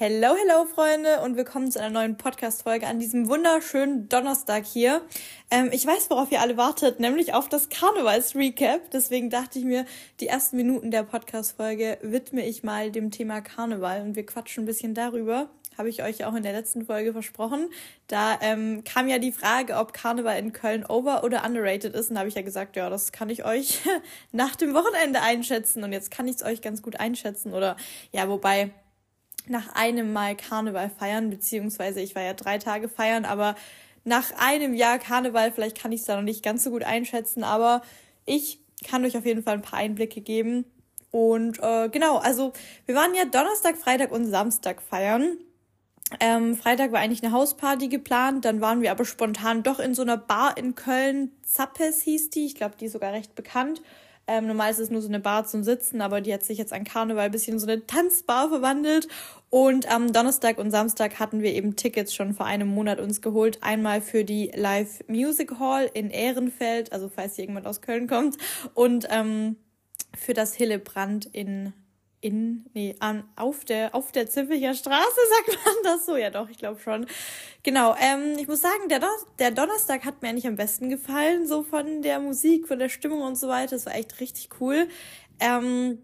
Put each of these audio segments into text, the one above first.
Hello, hello, Freunde, und willkommen zu einer neuen Podcast-Folge an diesem wunderschönen Donnerstag hier. Ähm, ich weiß, worauf ihr alle wartet, nämlich auf das Karnevals-Recap. Deswegen dachte ich mir, die ersten Minuten der Podcast-Folge widme ich mal dem Thema Karneval und wir quatschen ein bisschen darüber. Habe ich euch auch in der letzten Folge versprochen. Da ähm, kam ja die Frage, ob Karneval in Köln over- oder underrated ist. Und da habe ich ja gesagt, ja, das kann ich euch nach dem Wochenende einschätzen. Und jetzt kann ich es euch ganz gut einschätzen. Oder ja, wobei nach einem Mal Karneval feiern, beziehungsweise ich war ja drei Tage feiern, aber nach einem Jahr Karneval, vielleicht kann ich es da noch nicht ganz so gut einschätzen, aber ich kann euch auf jeden Fall ein paar Einblicke geben. Und äh, genau, also wir waren ja Donnerstag, Freitag und Samstag feiern. Ähm, Freitag war eigentlich eine Hausparty geplant, dann waren wir aber spontan doch in so einer Bar in Köln. Zappes hieß die, ich glaube, die ist sogar recht bekannt. Ähm, normal ist es nur so eine Bar zum Sitzen, aber die hat sich jetzt an Karneval ein bisschen in so eine Tanzbar verwandelt. Und am Donnerstag und Samstag hatten wir eben Tickets schon vor einem Monat uns geholt. Einmal für die Live Music Hall in Ehrenfeld, also falls hier jemand aus Köln kommt, und ähm, für das Hillebrand in in, nee, an, auf der, auf der Zipfelcher Straße, sagt man das so? Ja, doch, ich glaube schon. Genau, ähm, ich muss sagen, der, der Donnerstag hat mir eigentlich am besten gefallen, so von der Musik, von der Stimmung und so weiter. Das war echt richtig cool. Ähm,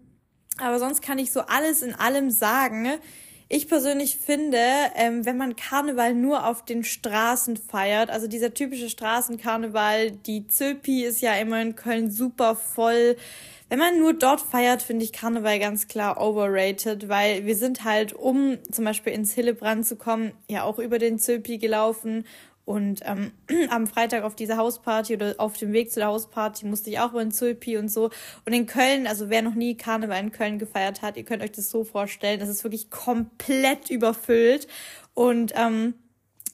aber sonst kann ich so alles in allem sagen. Ich persönlich finde, ähm, wenn man Karneval nur auf den Straßen feiert, also dieser typische Straßenkarneval, die Zöpi ist ja immer in Köln super voll wenn man nur dort feiert, finde ich Karneval ganz klar overrated, weil wir sind halt, um zum Beispiel ins Hillebrand zu kommen, ja auch über den Zöpi gelaufen und ähm, am Freitag auf diese Hausparty oder auf dem Weg zu der Hausparty musste ich auch über den Zöpi und so. Und in Köln, also wer noch nie Karneval in Köln gefeiert hat, ihr könnt euch das so vorstellen, das ist wirklich komplett überfüllt. Und ähm,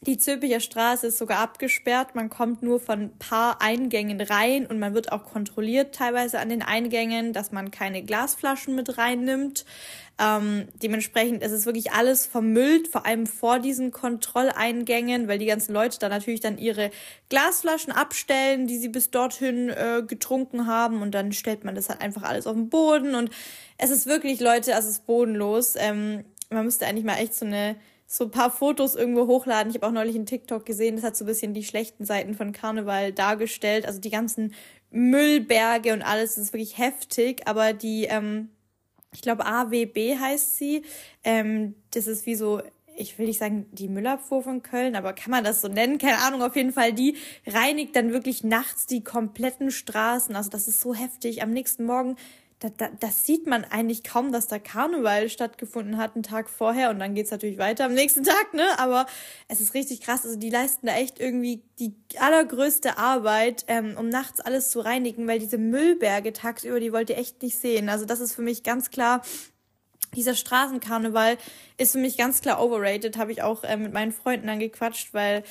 die Zülpicher Straße ist sogar abgesperrt. Man kommt nur von ein paar Eingängen rein und man wird auch kontrolliert teilweise an den Eingängen, dass man keine Glasflaschen mit reinnimmt. Ähm, dementsprechend ist es wirklich alles vermüllt, vor allem vor diesen Kontrolleingängen, weil die ganzen Leute da natürlich dann ihre Glasflaschen abstellen, die sie bis dorthin äh, getrunken haben und dann stellt man das halt einfach alles auf den Boden und es ist wirklich, Leute, es ist bodenlos. Ähm, man müsste eigentlich mal echt so eine so ein paar Fotos irgendwo hochladen. Ich habe auch neulich einen TikTok gesehen, das hat so ein bisschen die schlechten Seiten von Karneval dargestellt. Also die ganzen Müllberge und alles, das ist wirklich heftig. Aber die, ähm, ich glaube AWB heißt sie, ähm, das ist wie so ich will nicht sagen die Müllabfuhr von Köln, aber kann man das so nennen? Keine Ahnung, auf jeden Fall, die reinigt dann wirklich nachts die kompletten Straßen. Also das ist so heftig. Am nächsten Morgen da, da, das sieht man eigentlich kaum, dass da Karneval stattgefunden hat, einen Tag vorher. Und dann geht's natürlich weiter am nächsten Tag, ne? Aber es ist richtig krass. Also die leisten da echt irgendwie die allergrößte Arbeit, ähm, um nachts alles zu reinigen, weil diese Müllberge tagsüber, die wollt ihr echt nicht sehen. Also das ist für mich ganz klar dieser Straßenkarneval ist für mich ganz klar overrated, habe ich auch äh, mit meinen Freunden dann gequatscht, weil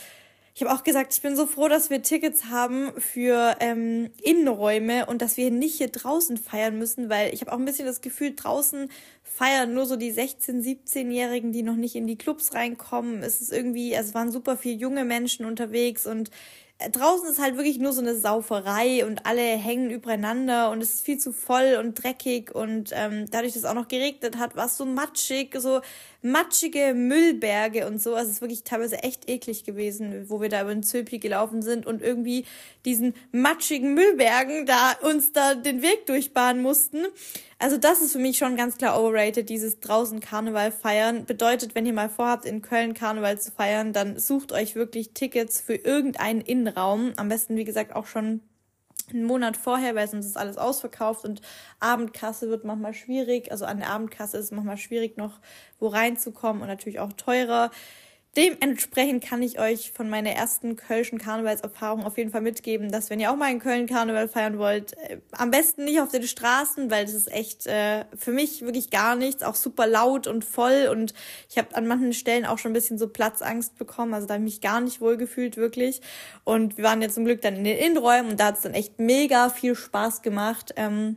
ich habe auch gesagt, ich bin so froh, dass wir Tickets haben für ähm, Innenräume und dass wir nicht hier draußen feiern müssen, weil ich habe auch ein bisschen das Gefühl, draußen feiern nur so die 16-, 17-Jährigen, die noch nicht in die Clubs reinkommen. Es ist irgendwie, es waren super viele junge Menschen unterwegs und draußen ist halt wirklich nur so eine Sauferei und alle hängen übereinander und es ist viel zu voll und dreckig und ähm, dadurch, dass es auch noch geregnet hat, war es so matschig, so matschige Müllberge und so. Also es ist wirklich teilweise echt eklig gewesen, wo wir da über den Zöpi gelaufen sind und irgendwie diesen matschigen Müllbergen da uns da den Weg durchbahnen mussten. Also das ist für mich schon ganz klar overrated, dieses draußen Karneval feiern. Bedeutet, wenn ihr mal vorhabt, in Köln Karneval zu feiern, dann sucht euch wirklich Tickets für irgendeinen Innenraum. Am besten, wie gesagt, auch schon einen Monat vorher, weil sonst ist alles ausverkauft und Abendkasse wird manchmal schwierig. Also an der Abendkasse ist es manchmal schwierig, noch wo reinzukommen und natürlich auch teurer. Dementsprechend kann ich euch von meiner ersten Kölschen Karnevalserfahrung auf jeden Fall mitgeben, dass wenn ihr auch mal in Köln Karneval feiern wollt, äh, am besten nicht auf den Straßen, weil das ist echt äh, für mich wirklich gar nichts, auch super laut und voll und ich habe an manchen Stellen auch schon ein bisschen so Platzangst bekommen, also da habe ich mich gar nicht wohl gefühlt wirklich und wir waren ja zum Glück dann in den Innenräumen und da hat es dann echt mega viel Spaß gemacht. Ähm,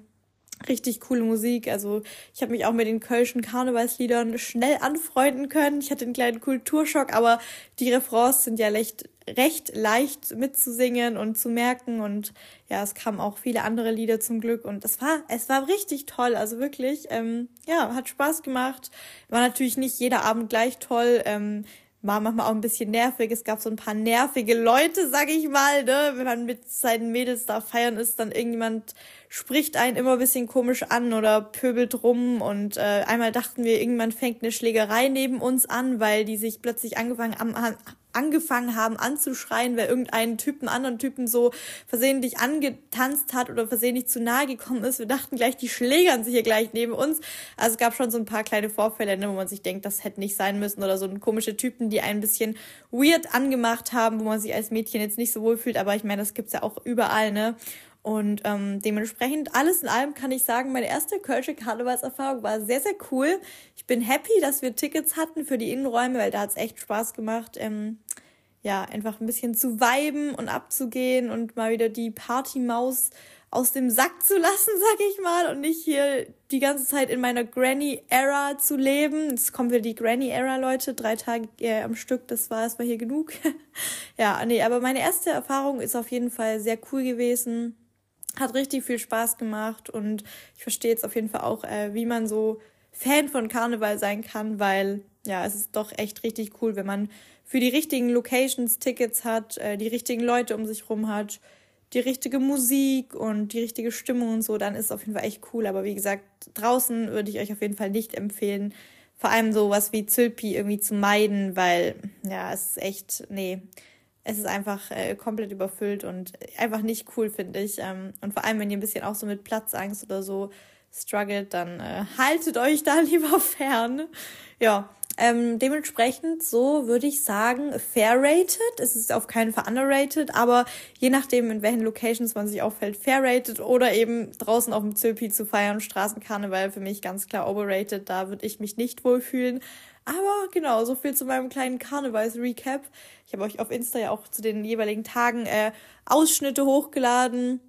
richtig coole Musik. Also ich habe mich auch mit den kölschen Karnevalsliedern schnell anfreunden können. Ich hatte einen kleinen Kulturschock, aber die Refrains sind ja recht, recht leicht mitzusingen und zu merken und ja, es kamen auch viele andere Lieder zum Glück und es war, es war richtig toll, also wirklich, ähm, ja, hat Spaß gemacht. War natürlich nicht jeder Abend gleich toll, ähm, war manchmal auch ein bisschen nervig. Es gab so ein paar nervige Leute, sag ich mal, ne? Wenn man mit seinen Mädels da feiern ist, dann irgendjemand spricht einen immer ein bisschen komisch an oder pöbelt rum. Und äh, einmal dachten wir, irgendwann fängt eine Schlägerei neben uns an, weil die sich plötzlich angefangen, am, angefangen haben anzuschreien, weil irgendein Typen anderen Typen so versehentlich angetanzt hat oder versehentlich zu nahe gekommen ist. Wir dachten gleich, die schlägern sich hier gleich neben uns. Also es gab schon so ein paar kleine Vorfälle, ne, wo man sich denkt, das hätte nicht sein müssen oder so komische Typen, die ein bisschen weird angemacht haben, wo man sich als Mädchen jetzt nicht so wohl fühlt. Aber ich meine, das gibt's ja auch überall, ne? Und ähm, dementsprechend, alles in allem kann ich sagen, meine erste Kölsche Karnevalserfahrung war sehr, sehr cool. Ich bin happy, dass wir Tickets hatten für die Innenräume, weil da hat's echt Spaß gemacht. Ähm, ja, einfach ein bisschen zu viben und abzugehen und mal wieder die Partymaus aus dem Sack zu lassen, sag ich mal, und nicht hier die ganze Zeit in meiner Granny-Era zu leben. Jetzt kommen wir die Granny-Era, Leute, drei Tage äh, am Stück, das war erstmal hier genug. ja, nee, aber meine erste Erfahrung ist auf jeden Fall sehr cool gewesen hat richtig viel Spaß gemacht und ich verstehe jetzt auf jeden Fall auch, äh, wie man so Fan von Karneval sein kann, weil ja, es ist doch echt richtig cool, wenn man für die richtigen Locations Tickets hat, äh, die richtigen Leute um sich rum hat, die richtige Musik und die richtige Stimmung und so, dann ist es auf jeden Fall echt cool. Aber wie gesagt, draußen würde ich euch auf jeden Fall nicht empfehlen, vor allem sowas wie Zülpi irgendwie zu meiden, weil ja, es ist echt, nee, es ist einfach äh, komplett überfüllt und einfach nicht cool, finde ich. Ähm, und vor allem, wenn ihr ein bisschen auch so mit Platzangst oder so struggelt, dann äh, haltet euch da lieber fern. Ja, ähm, dementsprechend, so würde ich sagen, fair rated. Es ist auf keinen Fall underrated, aber je nachdem, in welchen Locations man sich auffällt, fair rated oder eben draußen auf dem Zöpi zu feiern, Straßenkarneval für mich ganz klar overrated. Da würde ich mich nicht wohlfühlen. Aber genau, so viel zu meinem kleinen Karnevals-Recap. Ich habe euch auf Insta ja auch zu den jeweiligen Tagen äh, Ausschnitte hochgeladen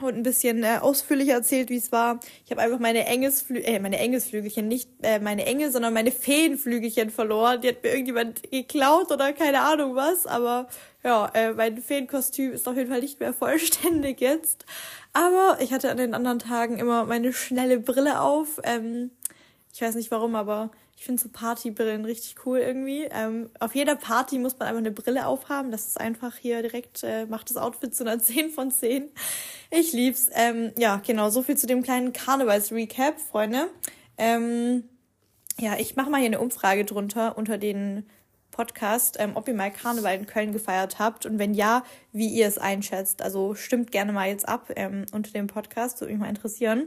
und ein bisschen äh, ausführlicher erzählt, wie es war. Ich habe einfach meine Engelsflü äh, meine Engelsflügelchen, nicht äh, meine Engel, sondern meine Feenflügelchen verloren. Die hat mir irgendjemand geklaut oder keine Ahnung was. Aber ja, äh, mein Feenkostüm ist auf jeden Fall nicht mehr vollständig jetzt. Aber ich hatte an den anderen Tagen immer meine schnelle Brille auf. Ähm, ich weiß nicht warum, aber ich finde so Partybrillen richtig cool irgendwie. Ähm, auf jeder Party muss man einfach eine Brille aufhaben. Das ist einfach hier direkt, äh, macht das Outfit zu einer 10 von 10. Ich lieb's. Ähm, ja, genau, so viel zu dem kleinen Karnevals-Recap, Freunde. Ähm, ja, ich mache mal hier eine Umfrage drunter unter den Podcast, ähm, ob ihr mal Karneval in Köln gefeiert habt und wenn ja, wie ihr es einschätzt. Also stimmt gerne mal jetzt ab ähm, unter dem Podcast, würde mich mal interessieren.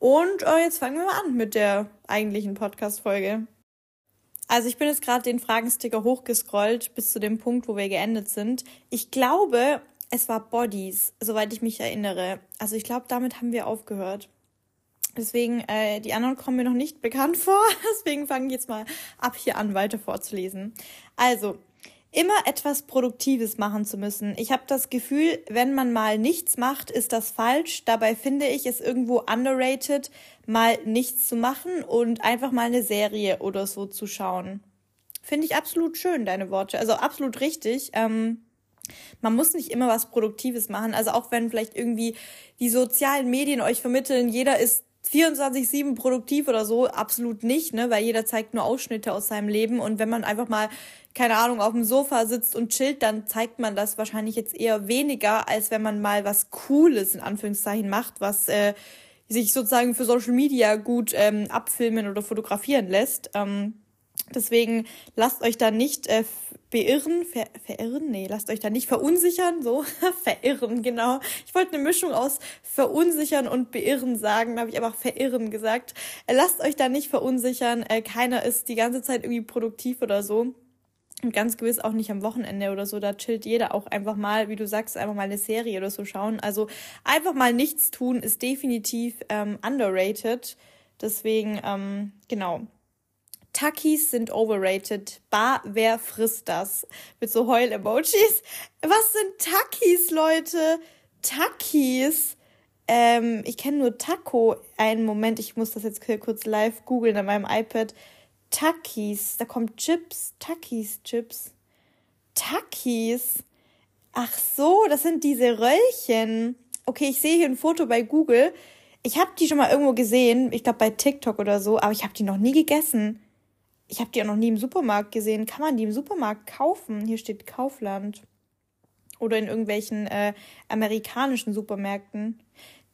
Und äh, jetzt fangen wir mal an mit der eigentlichen Podcast-Folge. Also ich bin jetzt gerade den Fragensticker hochgescrollt bis zu dem Punkt, wo wir geendet sind. Ich glaube, es war Bodies, soweit ich mich erinnere. Also ich glaube, damit haben wir aufgehört. Deswegen, äh, die anderen kommen mir noch nicht bekannt vor. Deswegen fange ich jetzt mal ab hier an, weiter vorzulesen. Also, immer etwas Produktives machen zu müssen. Ich habe das Gefühl, wenn man mal nichts macht, ist das falsch. Dabei finde ich es irgendwo underrated, mal nichts zu machen und einfach mal eine Serie oder so zu schauen. Finde ich absolut schön, deine Worte. Also absolut richtig. Ähm, man muss nicht immer was Produktives machen. Also auch wenn vielleicht irgendwie die sozialen Medien euch vermitteln, jeder ist 24-7 produktiv oder so, absolut nicht, ne, weil jeder zeigt nur Ausschnitte aus seinem Leben und wenn man einfach mal, keine Ahnung, auf dem Sofa sitzt und chillt, dann zeigt man das wahrscheinlich jetzt eher weniger, als wenn man mal was Cooles in Anführungszeichen macht, was äh, sich sozusagen für Social Media gut ähm, abfilmen oder fotografieren lässt. Ähm, deswegen lasst euch da nicht äh, beirren, ver, verirren, nee, lasst euch da nicht verunsichern, so, verirren, genau. Ich wollte eine Mischung aus verunsichern und beirren sagen, da habe ich einfach verirren gesagt. Äh, lasst euch da nicht verunsichern, äh, keiner ist die ganze Zeit irgendwie produktiv oder so. Und ganz gewiss auch nicht am Wochenende oder so, da chillt jeder auch einfach mal, wie du sagst, einfach mal eine Serie oder so schauen. Also einfach mal nichts tun ist definitiv ähm, underrated. Deswegen, ähm, genau, Takis sind overrated. Bar, wer frisst das? Mit so Heul-Emojis. Was sind Takis, Leute? Takis. Ähm, ich kenne nur Taco. Einen Moment, ich muss das jetzt kurz live googeln an meinem iPad. Takis. Da kommt Chips. Takis, Chips. Takis. Ach so, das sind diese Röllchen. Okay, ich sehe hier ein Foto bei Google. Ich habe die schon mal irgendwo gesehen, ich glaube bei TikTok oder so, aber ich habe die noch nie gegessen. Ich habe die auch noch nie im Supermarkt gesehen. Kann man die im Supermarkt kaufen? Hier steht Kaufland. Oder in irgendwelchen äh, amerikanischen Supermärkten.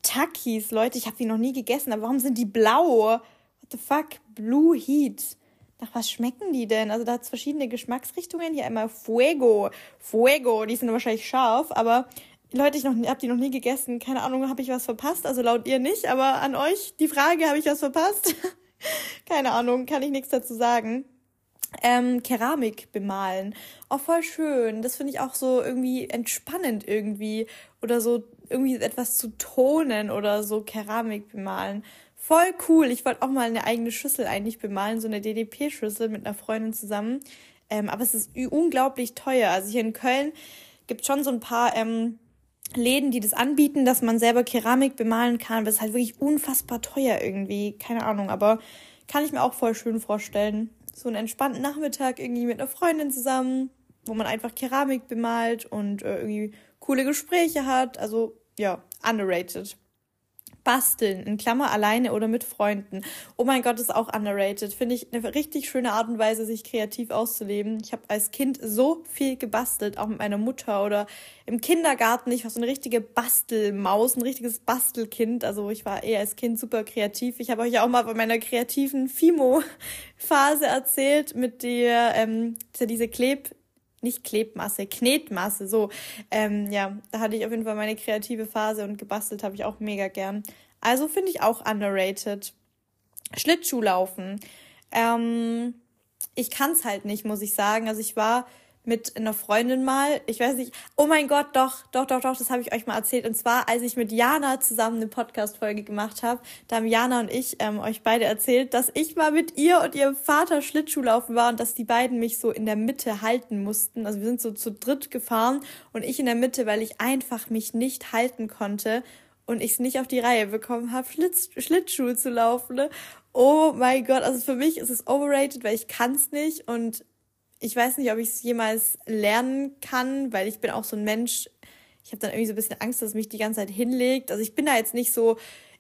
Takis, Leute, ich habe die noch nie gegessen, aber warum sind die blau? What the fuck? Blue Heat. Nach was schmecken die denn? Also da hat es verschiedene Geschmacksrichtungen. Hier einmal Fuego. Fuego, die sind wahrscheinlich scharf, aber Leute, ich noch, hab die noch nie gegessen. Keine Ahnung, habe ich was verpasst? Also laut ihr nicht, aber an euch die Frage, habe ich was verpasst? Keine Ahnung, kann ich nichts dazu sagen. Ähm, Keramik bemalen. Auch oh, voll schön. Das finde ich auch so irgendwie entspannend irgendwie. Oder so irgendwie etwas zu tonen oder so Keramik bemalen. Voll cool. Ich wollte auch mal eine eigene Schüssel eigentlich bemalen, so eine DDP-Schüssel mit einer Freundin zusammen. Ähm, aber es ist unglaublich teuer. Also hier in Köln gibt schon so ein paar ähm, Läden, die das anbieten, dass man selber Keramik bemalen kann. Es ist halt wirklich unfassbar teuer irgendwie. Keine Ahnung, aber kann ich mir auch voll schön vorstellen. So einen entspannten Nachmittag irgendwie mit einer Freundin zusammen, wo man einfach Keramik bemalt und äh, irgendwie coole Gespräche hat. Also ja, underrated. Basteln, in Klammer alleine oder mit Freunden. Oh mein Gott, ist auch underrated. Finde ich eine richtig schöne Art und Weise, sich kreativ auszuleben. Ich habe als Kind so viel gebastelt, auch mit meiner Mutter oder im Kindergarten. Ich war so eine richtige Bastelmaus, ein richtiges Bastelkind. Also ich war eher als Kind super kreativ. Ich habe euch ja auch mal bei meiner kreativen Fimo-Phase erzählt mit der, ähm, diese Kleb nicht Klebmasse, Knetmasse, so. Ähm, ja, da hatte ich auf jeden Fall meine kreative Phase und gebastelt habe ich auch mega gern. Also finde ich auch underrated. Schlittschuhlaufen. Ähm, ich kann es halt nicht, muss ich sagen. Also ich war mit einer Freundin mal, ich weiß nicht, oh mein Gott, doch, doch, doch, doch, das habe ich euch mal erzählt. Und zwar, als ich mit Jana zusammen eine Podcast-Folge gemacht habe, da haben Jana und ich ähm, euch beide erzählt, dass ich mal mit ihr und ihrem Vater Schlittschuhlaufen war und dass die beiden mich so in der Mitte halten mussten. Also wir sind so zu dritt gefahren und ich in der Mitte, weil ich einfach mich nicht halten konnte und ich es nicht auf die Reihe bekommen habe, Schlitz Schlittschuh zu laufen. Ne? Oh mein Gott, also für mich ist es overrated, weil ich kann es nicht und ich weiß nicht, ob ich es jemals lernen kann, weil ich bin auch so ein Mensch, ich habe dann irgendwie so ein bisschen Angst, dass es mich die ganze Zeit hinlegt. Also ich bin da jetzt nicht so,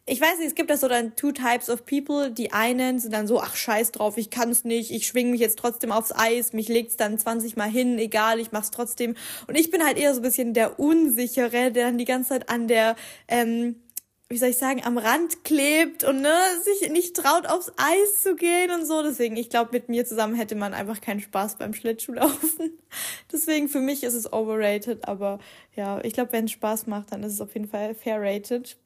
ich weiß nicht, es gibt da so dann two types of people. Die einen sind dann so, ach scheiß drauf, ich kann es nicht, ich schwing mich jetzt trotzdem aufs Eis, mich legt's dann 20 Mal hin, egal, ich mach's trotzdem. Und ich bin halt eher so ein bisschen der Unsichere, der dann die ganze Zeit an der ähm, wie soll ich sagen, am Rand klebt und ne, sich nicht traut, aufs Eis zu gehen und so. Deswegen, ich glaube, mit mir zusammen hätte man einfach keinen Spaß beim Schlittschuhlaufen. Deswegen, für mich ist es overrated, aber ja, ich glaube, wenn es Spaß macht, dann ist es auf jeden Fall fair rated.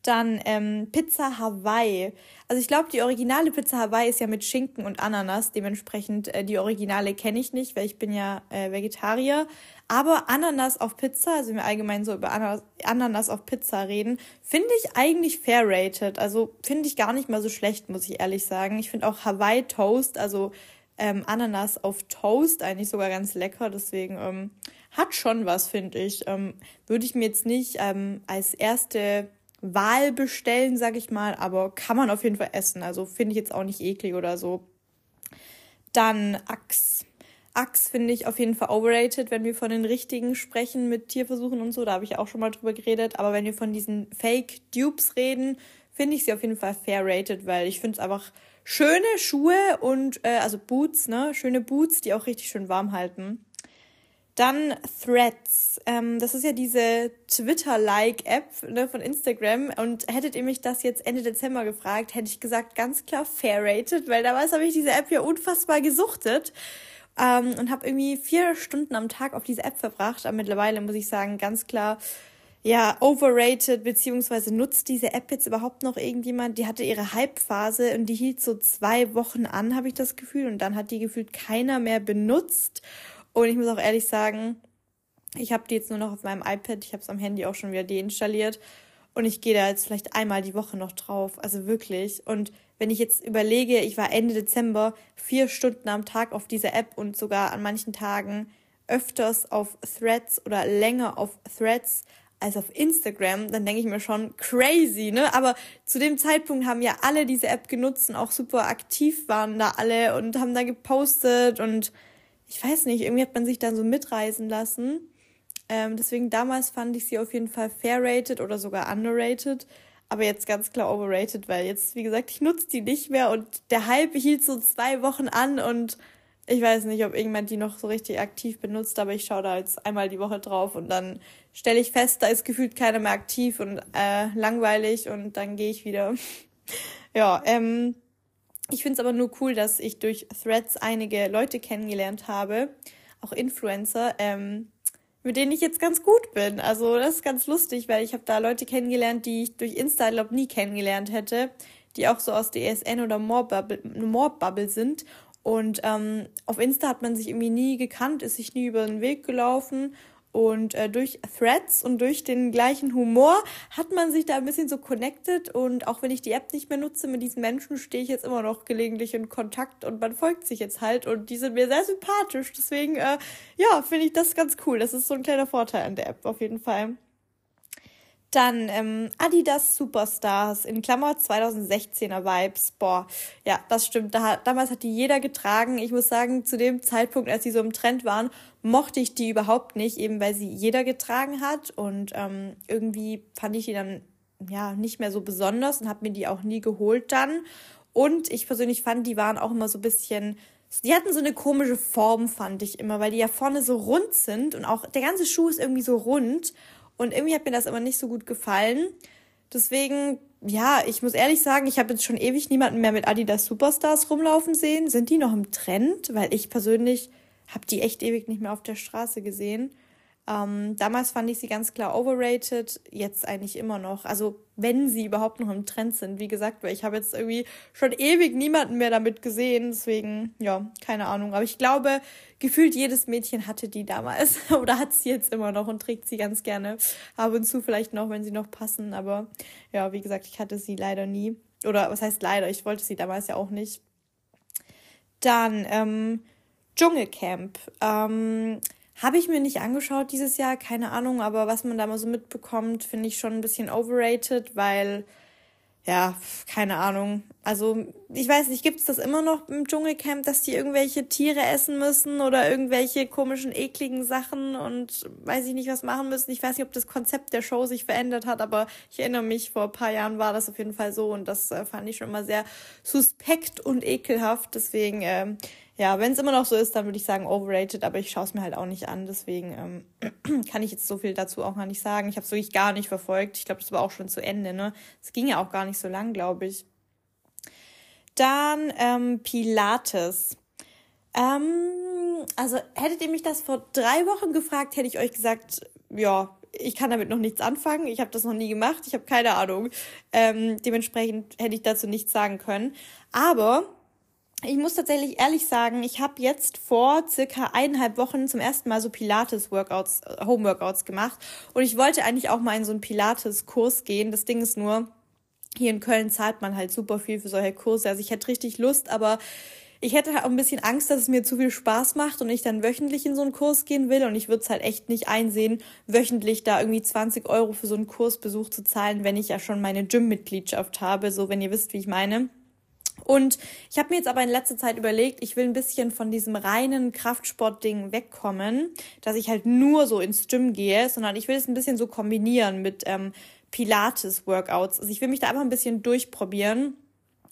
Dann ähm, Pizza Hawaii. Also ich glaube, die originale Pizza Hawaii ist ja mit Schinken und Ananas. Dementsprechend äh, die originale kenne ich nicht, weil ich bin ja äh, Vegetarier. Aber Ananas auf Pizza, also wir allgemein so über Ananas auf Pizza reden, finde ich eigentlich fair rated. Also finde ich gar nicht mal so schlecht, muss ich ehrlich sagen. Ich finde auch Hawaii Toast, also ähm, Ananas auf Toast eigentlich sogar ganz lecker. Deswegen ähm, hat schon was, finde ich. Ähm, Würde ich mir jetzt nicht ähm, als erste Wahl bestellen, sag ich mal, aber kann man auf jeden Fall essen. Also finde ich jetzt auch nicht eklig oder so. Dann Axe. Axe finde ich auf jeden Fall overrated, wenn wir von den richtigen sprechen mit Tierversuchen und so. Da habe ich auch schon mal drüber geredet. Aber wenn wir von diesen Fake-Dupes reden, finde ich sie auf jeden Fall fair rated, weil ich finde es einfach schöne Schuhe und, äh, also Boots, ne? Schöne Boots, die auch richtig schön warm halten. Dann Threads. Ähm, das ist ja diese Twitter-like-App ne, von Instagram. Und hättet ihr mich das jetzt Ende Dezember gefragt, hätte ich gesagt, ganz klar fair rated, weil damals habe ich diese App ja unfassbar gesuchtet. Ähm, und habe irgendwie vier Stunden am Tag auf diese App verbracht. Aber mittlerweile muss ich sagen, ganz klar, ja, overrated, beziehungsweise nutzt diese App jetzt überhaupt noch irgendjemand? Die hatte ihre Hype-Phase und die hielt so zwei Wochen an, habe ich das Gefühl. Und dann hat die gefühlt keiner mehr benutzt. Und ich muss auch ehrlich sagen, ich habe die jetzt nur noch auf meinem iPad. Ich habe es am Handy auch schon wieder deinstalliert. Und ich gehe da jetzt vielleicht einmal die Woche noch drauf. Also wirklich. Und wenn ich jetzt überlege, ich war Ende Dezember vier Stunden am Tag auf dieser App und sogar an manchen Tagen öfters auf Threads oder länger auf Threads als auf Instagram, dann denke ich mir schon crazy, ne? Aber zu dem Zeitpunkt haben ja alle diese App genutzt und auch super aktiv waren da alle und haben da gepostet und ich weiß nicht, irgendwie hat man sich dann so mitreisen lassen. Ähm, deswegen damals fand ich sie auf jeden Fall fair rated oder sogar underrated. Aber jetzt ganz klar overrated, weil jetzt, wie gesagt, ich nutze die nicht mehr und der Hype hielt so zwei Wochen an und ich weiß nicht, ob irgendjemand die noch so richtig aktiv benutzt, aber ich schaue da jetzt einmal die Woche drauf und dann stelle ich fest, da ist gefühlt keiner mehr aktiv und äh, langweilig und dann gehe ich wieder. ja, ähm, ich finde es aber nur cool, dass ich durch Threads einige Leute kennengelernt habe, auch Influencer, ähm, mit denen ich jetzt ganz gut bin. Also das ist ganz lustig, weil ich habe da Leute kennengelernt, die ich durch Insta, glaube nie kennengelernt hätte, die auch so aus der ESN oder More Bubble, More Bubble sind. Und ähm, auf Insta hat man sich irgendwie nie gekannt, ist sich nie über den Weg gelaufen. Und äh, durch Threads und durch den gleichen Humor hat man sich da ein bisschen so connected. Und auch wenn ich die App nicht mehr nutze, mit diesen Menschen stehe ich jetzt immer noch gelegentlich in Kontakt und man folgt sich jetzt halt. Und die sind mir sehr sympathisch. Deswegen, äh, ja, finde ich das ganz cool. Das ist so ein kleiner Vorteil an der App auf jeden Fall. Dann ähm, Adidas Superstars in Klammer 2016er Vibes. Boah, ja, das stimmt. Da, damals hat die jeder getragen. Ich muss sagen, zu dem Zeitpunkt, als sie so im Trend waren, mochte ich die überhaupt nicht, eben weil sie jeder getragen hat. Und ähm, irgendwie fand ich die dann ja nicht mehr so besonders und habe mir die auch nie geholt dann. Und ich persönlich fand, die waren auch immer so ein bisschen die hatten so eine komische Form, fand ich immer, weil die ja vorne so rund sind und auch der ganze Schuh ist irgendwie so rund. Und irgendwie hat mir das aber nicht so gut gefallen. Deswegen, ja, ich muss ehrlich sagen, ich habe jetzt schon ewig niemanden mehr mit Adidas Superstars rumlaufen sehen. Sind die noch im Trend? Weil ich persönlich habe die echt ewig nicht mehr auf der Straße gesehen. Ähm, damals fand ich sie ganz klar overrated, jetzt eigentlich immer noch. Also wenn sie überhaupt noch im Trend sind, wie gesagt, weil ich habe jetzt irgendwie schon ewig niemanden mehr damit gesehen. Deswegen, ja, keine Ahnung. Aber ich glaube, gefühlt jedes Mädchen hatte die damals oder hat sie jetzt immer noch und trägt sie ganz gerne. Ab und zu vielleicht noch, wenn sie noch passen. Aber ja, wie gesagt, ich hatte sie leider nie. Oder was heißt leider? Ich wollte sie damals ja auch nicht. Dann ähm, Dschungelcamp. Ähm, habe ich mir nicht angeschaut dieses Jahr, keine Ahnung, aber was man da mal so mitbekommt, finde ich schon ein bisschen overrated, weil, ja, keine Ahnung. Also, ich weiß nicht, gibt es das immer noch im Dschungelcamp, dass die irgendwelche Tiere essen müssen oder irgendwelche komischen, ekligen Sachen und weiß ich nicht, was machen müssen. Ich weiß nicht, ob das Konzept der Show sich verändert hat, aber ich erinnere mich, vor ein paar Jahren war das auf jeden Fall so und das äh, fand ich schon immer sehr suspekt und ekelhaft. Deswegen, ähm, ja, wenn es immer noch so ist, dann würde ich sagen overrated, aber ich schaue es mir halt auch nicht an. Deswegen ähm, kann ich jetzt so viel dazu auch gar nicht sagen. Ich habe es wirklich gar nicht verfolgt. Ich glaube, das war auch schon zu Ende. Ne, es ging ja auch gar nicht so lang, glaube ich. Dann ähm, Pilates. Ähm, also hättet ihr mich das vor drei Wochen gefragt, hätte ich euch gesagt, ja, ich kann damit noch nichts anfangen. Ich habe das noch nie gemacht. Ich habe keine Ahnung. Ähm, dementsprechend hätte ich dazu nichts sagen können. Aber ich muss tatsächlich ehrlich sagen, ich habe jetzt vor circa eineinhalb Wochen zum ersten Mal so Pilates-Workouts, äh, Home-Workouts gemacht. Und ich wollte eigentlich auch mal in so einen Pilates-Kurs gehen. Das Ding ist nur, hier in Köln zahlt man halt super viel für solche Kurse. Also ich hätte richtig Lust, aber ich hätte halt auch ein bisschen Angst, dass es mir zu viel Spaß macht und ich dann wöchentlich in so einen Kurs gehen will. Und ich würde es halt echt nicht einsehen, wöchentlich da irgendwie 20 Euro für so einen Kursbesuch zu zahlen, wenn ich ja schon meine Gym-Mitgliedschaft habe. So, wenn ihr wisst, wie ich meine. Und ich habe mir jetzt aber in letzter Zeit überlegt, ich will ein bisschen von diesem reinen Kraftsport-Ding wegkommen, dass ich halt nur so ins Gym gehe, sondern ich will es ein bisschen so kombinieren mit ähm, Pilates-Workouts. Also ich will mich da einfach ein bisschen durchprobieren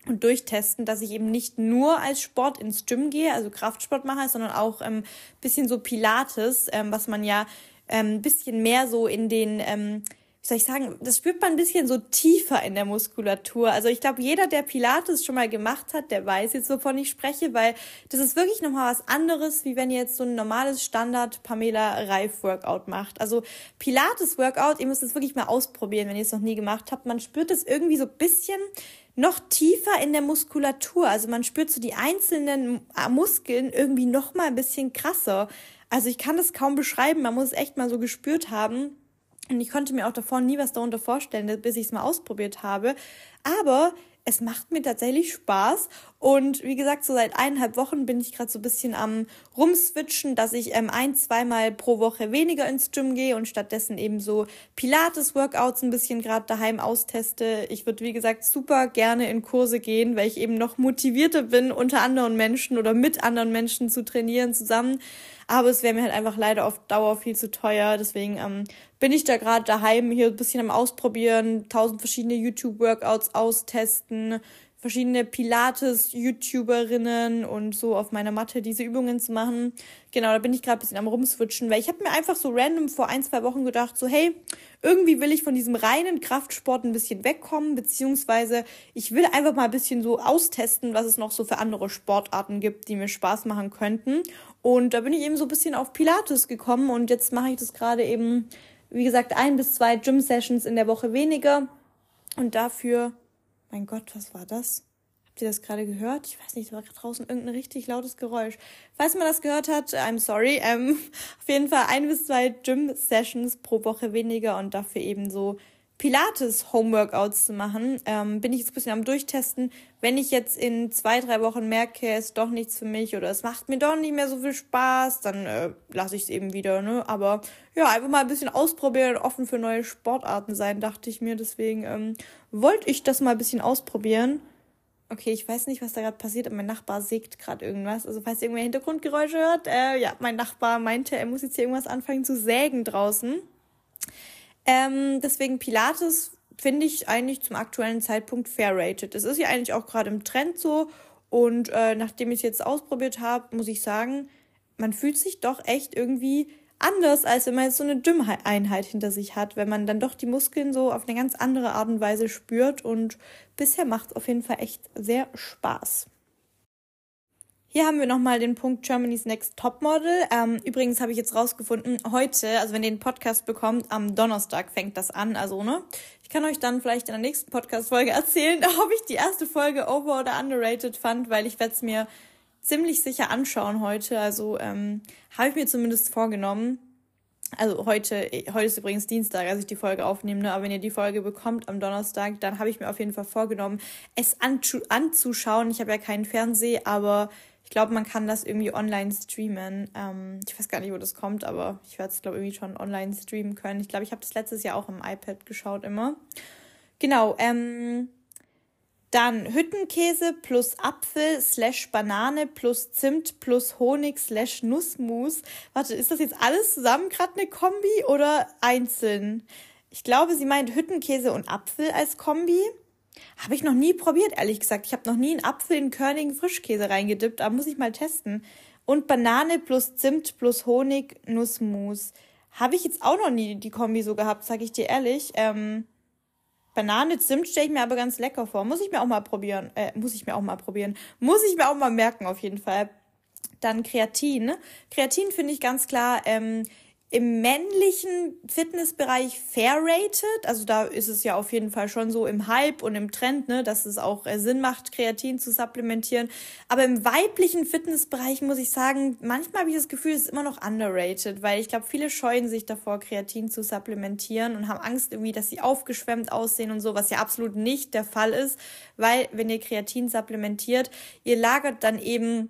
und durchtesten, dass ich eben nicht nur als Sport ins Gym gehe, also Kraftsport mache, sondern auch ein ähm, bisschen so Pilates, ähm, was man ja ähm, ein bisschen mehr so in den ähm, wie soll ich sagen, das spürt man ein bisschen so tiefer in der Muskulatur. Also ich glaube, jeder, der Pilates schon mal gemacht hat, der weiß jetzt, wovon ich spreche, weil das ist wirklich nochmal was anderes, wie wenn ihr jetzt so ein normales Standard Pamela Reif Workout macht. Also Pilates Workout, ihr müsst es wirklich mal ausprobieren, wenn ihr es noch nie gemacht habt. Man spürt es irgendwie so ein bisschen noch tiefer in der Muskulatur. Also man spürt so die einzelnen Muskeln irgendwie noch mal ein bisschen krasser. Also ich kann das kaum beschreiben. Man muss es echt mal so gespürt haben. Und ich konnte mir auch davor nie was darunter vorstellen, bis ich es mal ausprobiert habe. Aber es macht mir tatsächlich Spaß Und wie gesagt, so seit eineinhalb Wochen bin ich gerade so ein bisschen am rumswitchen, dass ich ähm, ein, zweimal pro Woche weniger ins Gym gehe und stattdessen eben so Pilates-Workouts ein bisschen gerade daheim austeste. Ich würde, wie gesagt, super gerne in Kurse gehen, weil ich eben noch motivierter bin, unter anderen Menschen oder mit anderen Menschen zu trainieren zusammen. Aber es wäre mir halt einfach leider auf Dauer viel zu teuer. Deswegen ähm, bin ich da gerade daheim hier ein bisschen am Ausprobieren, tausend verschiedene YouTube-Workouts austesten, verschiedene Pilates-YouTuberinnen und so auf meiner Matte diese Übungen zu machen. Genau, da bin ich gerade ein bisschen am rumswitchen, weil ich habe mir einfach so random vor ein, zwei Wochen gedacht, so hey, irgendwie will ich von diesem reinen Kraftsport ein bisschen wegkommen, beziehungsweise ich will einfach mal ein bisschen so austesten, was es noch so für andere Sportarten gibt, die mir Spaß machen könnten. Und da bin ich eben so ein bisschen auf Pilates gekommen und jetzt mache ich das gerade eben, wie gesagt, ein bis zwei Gym-Sessions in der Woche weniger. Und dafür mein Gott, was war das? Habt ihr das gerade gehört? Ich weiß nicht, es war gerade draußen irgendein richtig lautes Geräusch. Falls man das gehört hat, I'm sorry. Ähm, auf jeden Fall ein bis zwei Gym-Sessions pro Woche weniger und dafür eben so Pilates-Homeworkouts zu machen. Ähm, bin ich jetzt ein bisschen am Durchtesten. Wenn ich jetzt in zwei, drei Wochen merke, es ist doch nichts für mich oder es macht mir doch nicht mehr so viel Spaß, dann äh, lasse ich es eben wieder. Ne? Aber ja, einfach mal ein bisschen ausprobieren und offen für neue Sportarten sein, dachte ich mir. Deswegen ähm, wollte ich das mal ein bisschen ausprobieren. Okay, ich weiß nicht, was da gerade passiert, aber mein Nachbar sägt gerade irgendwas. Also falls ihr irgendwer Hintergrundgeräusche hört, äh, ja, mein Nachbar meinte, er muss jetzt hier irgendwas anfangen zu sägen draußen. Ähm, deswegen Pilates finde ich eigentlich zum aktuellen Zeitpunkt fair rated. Es ist ja eigentlich auch gerade im Trend so. Und äh, nachdem ich es jetzt ausprobiert habe, muss ich sagen, man fühlt sich doch echt irgendwie anders, als wenn man jetzt so eine Gym-Einheit hinter sich hat, wenn man dann doch die Muskeln so auf eine ganz andere Art und Weise spürt. Und bisher macht es auf jeden Fall echt sehr Spaß. Hier haben wir nochmal den Punkt Germany's Next Topmodel. Ähm, übrigens habe ich jetzt rausgefunden, heute, also wenn ihr den Podcast bekommt, am Donnerstag fängt das an. Also, ne? Ich kann euch dann vielleicht in der nächsten Podcast-Folge erzählen, ob ich die erste Folge over- oder underrated fand, weil ich werde es mir ziemlich sicher anschauen heute. Also ähm, habe ich mir zumindest vorgenommen. Also heute, heute ist übrigens Dienstag, als ich die Folge aufnehme, ne? aber wenn ihr die Folge bekommt am Donnerstag, dann habe ich mir auf jeden Fall vorgenommen, es anzuschauen. Ich habe ja keinen Fernseher, aber glaube, man kann das irgendwie online streamen. Ähm, ich weiß gar nicht, wo das kommt, aber ich werde es, glaube ich, schon online streamen können. Ich glaube, ich habe das letztes Jahr auch im iPad geschaut immer. Genau, ähm, dann Hüttenkäse plus Apfel slash Banane plus Zimt plus Honig slash Nussmus. Warte, ist das jetzt alles zusammen gerade eine Kombi oder einzeln? Ich glaube, sie meint Hüttenkäse und Apfel als Kombi. Habe ich noch nie probiert, ehrlich gesagt. Ich habe noch nie einen Apfel in körnigen Frischkäse reingedippt, aber muss ich mal testen. Und Banane plus Zimt plus Honig, Nussmus. Habe ich jetzt auch noch nie die Kombi so gehabt, sage ich dir ehrlich. Ähm, Banane, Zimt stelle ich mir aber ganz lecker vor. Muss ich mir auch mal probieren. Äh, muss ich mir auch mal probieren. Muss ich mir auch mal merken, auf jeden Fall. Dann Kreatin. Kreatin finde ich ganz klar ähm, im männlichen Fitnessbereich fair rated. Also da ist es ja auf jeden Fall schon so im Hype und im Trend, ne, dass es auch äh, Sinn macht, Kreatin zu supplementieren. Aber im weiblichen Fitnessbereich muss ich sagen, manchmal habe ich das Gefühl, es ist immer noch underrated, weil ich glaube, viele scheuen sich davor, Kreatin zu supplementieren und haben Angst irgendwie, dass sie aufgeschwemmt aussehen und so, was ja absolut nicht der Fall ist, weil wenn ihr Kreatin supplementiert, ihr lagert dann eben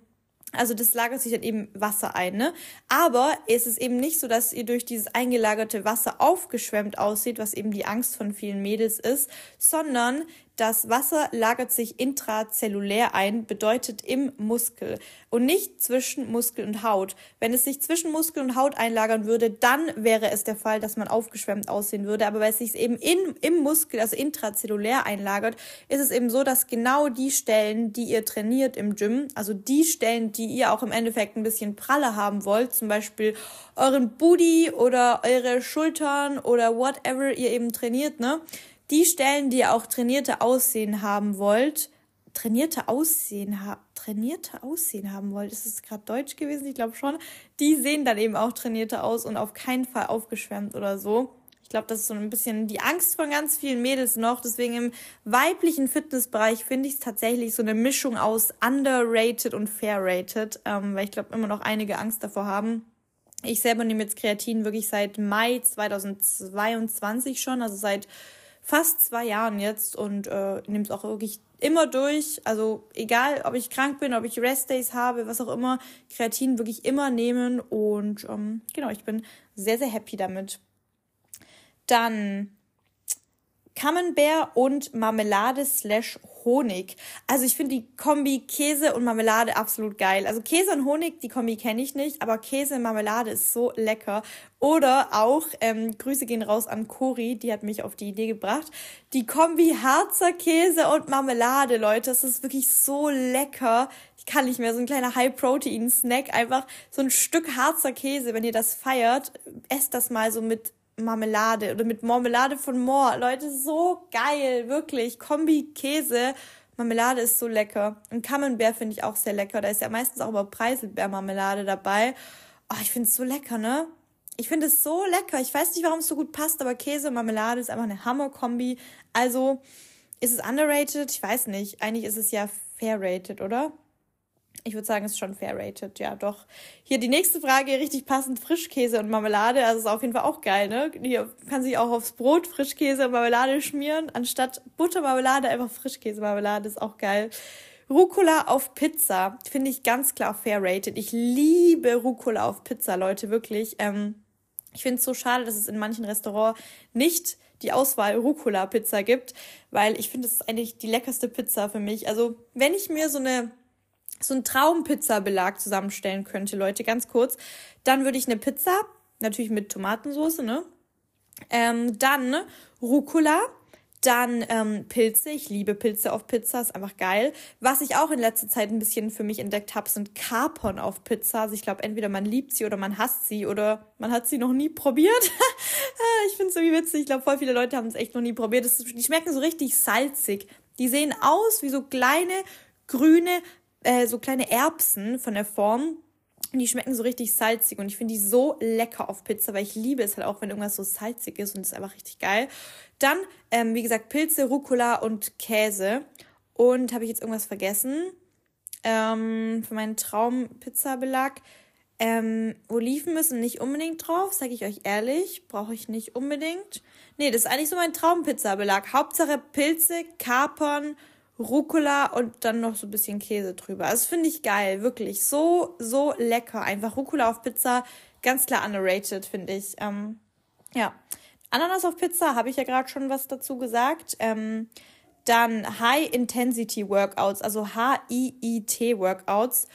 also das lagert sich dann eben Wasser ein, ne? Aber es ist eben nicht so, dass ihr durch dieses eingelagerte Wasser aufgeschwemmt aussieht, was eben die Angst von vielen Mädels ist, sondern das Wasser lagert sich intrazellulär ein, bedeutet im Muskel und nicht zwischen Muskel und Haut. Wenn es sich zwischen Muskel und Haut einlagern würde, dann wäre es der Fall, dass man aufgeschwemmt aussehen würde. Aber weil es sich eben in, im Muskel, also intrazellulär einlagert, ist es eben so, dass genau die Stellen, die ihr trainiert im Gym, also die Stellen, die ihr auch im Endeffekt ein bisschen praller haben wollt, zum Beispiel euren Booty oder eure Schultern oder whatever ihr eben trainiert, ne? Die Stellen, die ihr auch trainierte Aussehen haben wollt, trainierte Aussehen ha trainierte Aussehen haben wollt, ist es gerade Deutsch gewesen? Ich glaube schon. Die sehen dann eben auch trainierte aus und auf keinen Fall aufgeschwemmt oder so. Ich glaube, das ist so ein bisschen die Angst von ganz vielen Mädels noch. Deswegen im weiblichen Fitnessbereich finde ich es tatsächlich so eine Mischung aus underrated und fairrated, ähm, weil ich glaube immer noch einige Angst davor haben. Ich selber nehme jetzt Kreatin wirklich seit Mai 2022 schon, also seit fast zwei Jahren jetzt und äh, nehme es auch wirklich immer durch. Also egal, ob ich krank bin, ob ich Restdays habe, was auch immer, Kreatin wirklich immer nehmen und ähm, genau, ich bin sehr, sehr happy damit. Dann Camembert und Marmelade slash Honig. Also ich finde die Kombi Käse und Marmelade absolut geil. Also Käse und Honig, die Kombi kenne ich nicht, aber Käse und Marmelade ist so lecker. Oder auch, ähm, Grüße gehen raus an Cori, die hat mich auf die Idee gebracht. Die Kombi Harzer Käse und Marmelade, Leute, das ist wirklich so lecker. Ich kann nicht mehr, so ein kleiner High-Protein-Snack, einfach so ein Stück Harzer Käse, wenn ihr das feiert, esst das mal so mit Marmelade oder mit Marmelade von Moor. Leute, so geil, wirklich. Kombi Käse. Marmelade ist so lecker. Und Camembert finde ich auch sehr lecker. Da ist ja meistens auch immer Preiselbeermarmelade dabei. Oh, ich finde es so lecker, ne? Ich finde es so lecker. Ich weiß nicht, warum es so gut passt, aber Käse und Marmelade ist einfach eine Hammer-Kombi. Also, ist es underrated? Ich weiß nicht. Eigentlich ist es ja fair rated, oder? Ich würde sagen, es ist schon fair rated, ja doch. Hier die nächste Frage, richtig passend, Frischkäse und Marmelade. Also ist auf jeden Fall auch geil, ne? Hier kann sich auch aufs Brot Frischkäse und Marmelade schmieren. Anstatt Buttermarmelade einfach Frischkäse-Marmelade, ist auch geil. Rucola auf Pizza, finde ich ganz klar fair rated. Ich liebe Rucola auf Pizza, Leute, wirklich. Ähm, ich finde es so schade, dass es in manchen Restaurants nicht die Auswahl Rucola-Pizza gibt, weil ich finde, es ist eigentlich die leckerste Pizza für mich. Also, wenn ich mir so eine so einen Traumpizza-Belag zusammenstellen könnte, Leute, ganz kurz, dann würde ich eine Pizza, natürlich mit Tomatensauce, ne? Ähm, dann Rucola, dann ähm, Pilze. Ich liebe Pilze auf Pizza, ist einfach geil. Was ich auch in letzter Zeit ein bisschen für mich entdeckt habe, sind Kapern auf Pizza. Also ich glaube, entweder man liebt sie oder man hasst sie oder man hat sie noch nie probiert. Ich finde es irgendwie witzig. Ich glaube, voll viele Leute haben es echt noch nie probiert. Das, die schmecken so richtig salzig. Die sehen aus wie so kleine grüne äh, so kleine Erbsen von der Form. Und die schmecken so richtig salzig und ich finde die so lecker auf Pizza, weil ich liebe es halt auch, wenn irgendwas so salzig ist und ist einfach richtig geil. Dann, ähm, wie gesagt, Pilze, Rucola und Käse. Und habe ich jetzt irgendwas vergessen? Ähm, für meinen Traumpizza-Belag. Ähm, Oliven müssen nicht unbedingt drauf, sage ich euch ehrlich. Brauche ich nicht unbedingt. Nee, das ist eigentlich so mein Traumpizza-Belag. Hauptsache Pilze, Kapern, Rucola und dann noch so ein bisschen Käse drüber. Das finde ich geil, wirklich. So, so lecker. Einfach Rucola auf Pizza, ganz klar underrated, finde ich. Ähm, ja. Ananas auf Pizza, habe ich ja gerade schon was dazu gesagt. Ähm, dann High-Intensity-Workouts, also H-I-I-T-Workouts.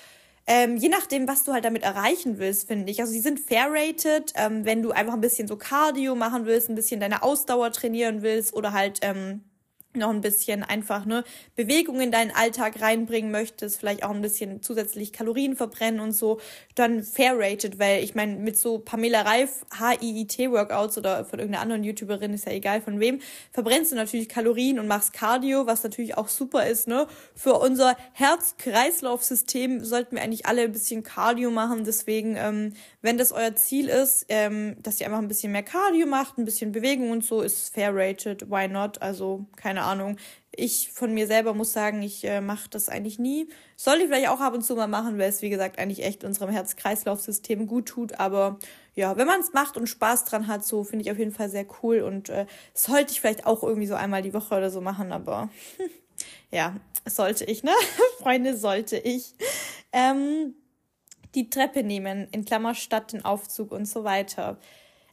Ähm, je nachdem, was du halt damit erreichen willst, finde ich. Also die sind fair-rated, ähm, wenn du einfach ein bisschen so Cardio machen willst, ein bisschen deine Ausdauer trainieren willst oder halt ähm, noch ein bisschen einfach ne Bewegung in deinen Alltag reinbringen möchtest, vielleicht auch ein bisschen zusätzlich Kalorien verbrennen und so, dann fair rated, weil ich meine mit so Pamela Reif HIIT Workouts oder von irgendeiner anderen YouTuberin ist ja egal von wem, verbrennst du natürlich Kalorien und machst Cardio, was natürlich auch super ist, ne? Für unser Herz-Kreislauf-System sollten wir eigentlich alle ein bisschen Cardio machen, deswegen ähm, wenn das euer Ziel ist, ähm, dass ihr einfach ein bisschen mehr Cardio macht, ein bisschen Bewegung und so, ist fair rated, why not? Also keine Ahnung. Ich von mir selber muss sagen, ich äh, mache das eigentlich nie. Soll ich vielleicht auch ab und zu mal machen, weil es wie gesagt eigentlich echt unserem Herz-Kreislauf-System gut tut. Aber ja, wenn man es macht und Spaß dran hat, so finde ich auf jeden Fall sehr cool und äh, sollte ich vielleicht auch irgendwie so einmal die Woche oder so machen. Aber ja, sollte ich, ne? Freunde, sollte ich. Ähm, die Treppe nehmen, in Klammer statt den Aufzug und so weiter.